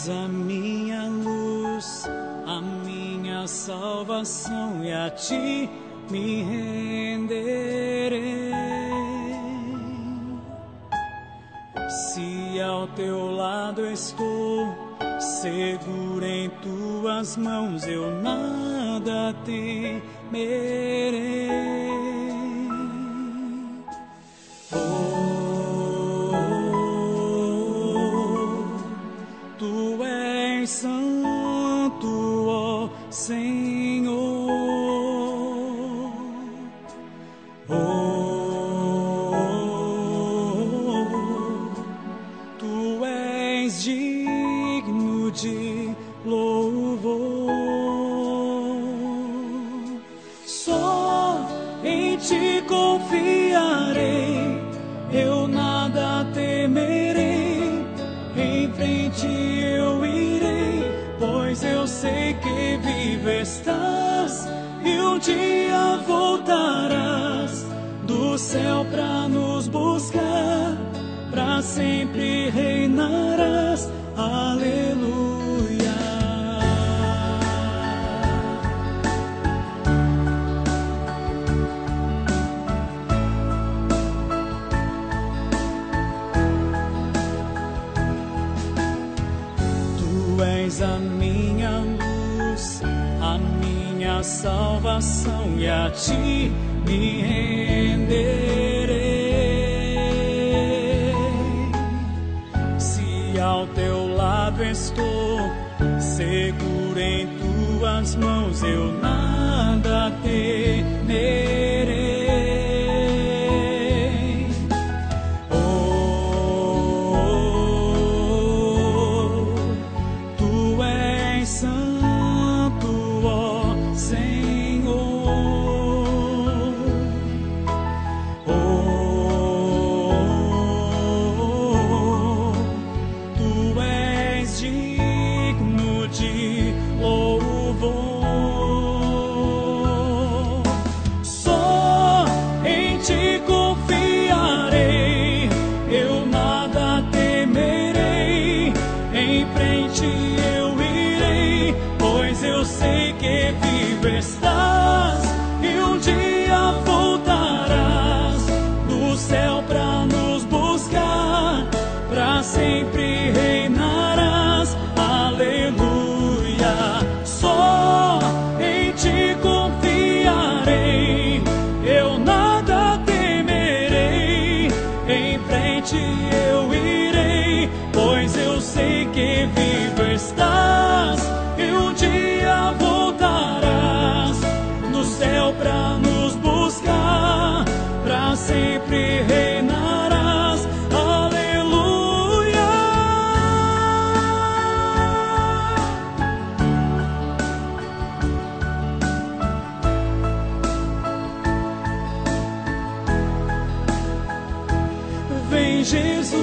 és a minha luz, a minha salvação, e a ti me renderei. Se ao teu lado estou, seguro em tuas mãos, eu nada temerei. Santo, ó Senhor. Oh, tu és digno de louvor. Só em ti confiarei, eu nada temerei. Em frente eu eu sei que vivo estás e um dia voltarás do céu pra nos buscar, pra sempre reinarás. És a minha luz, a minha salvação, e a ti me renderei. Se ao teu lado estou, seguro em tuas mãos, eu nada temerei. Céu pra nos buscar, pra sempre reinarás. Aleluia. Só em ti confiarei, eu nada temerei. Em frente eu irei, pois eu sei que vivo estás e um dia voltarás no céu pra sempre reinarás. Aleluia. Vem Jesus,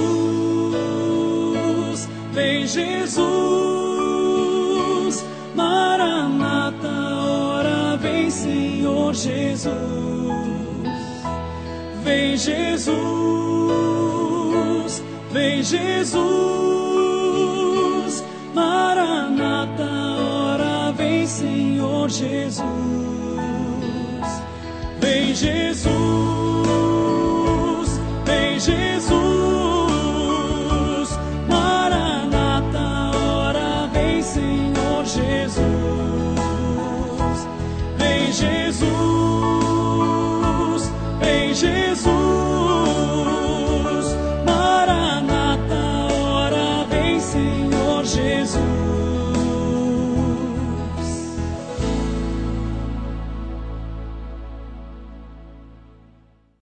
vem Jesus, Maranata, ora vem Senhor Jesus. Jesus, vem Jesus, Maranata, ora vem Senhor Jesus. Vem Jesus, Jesus.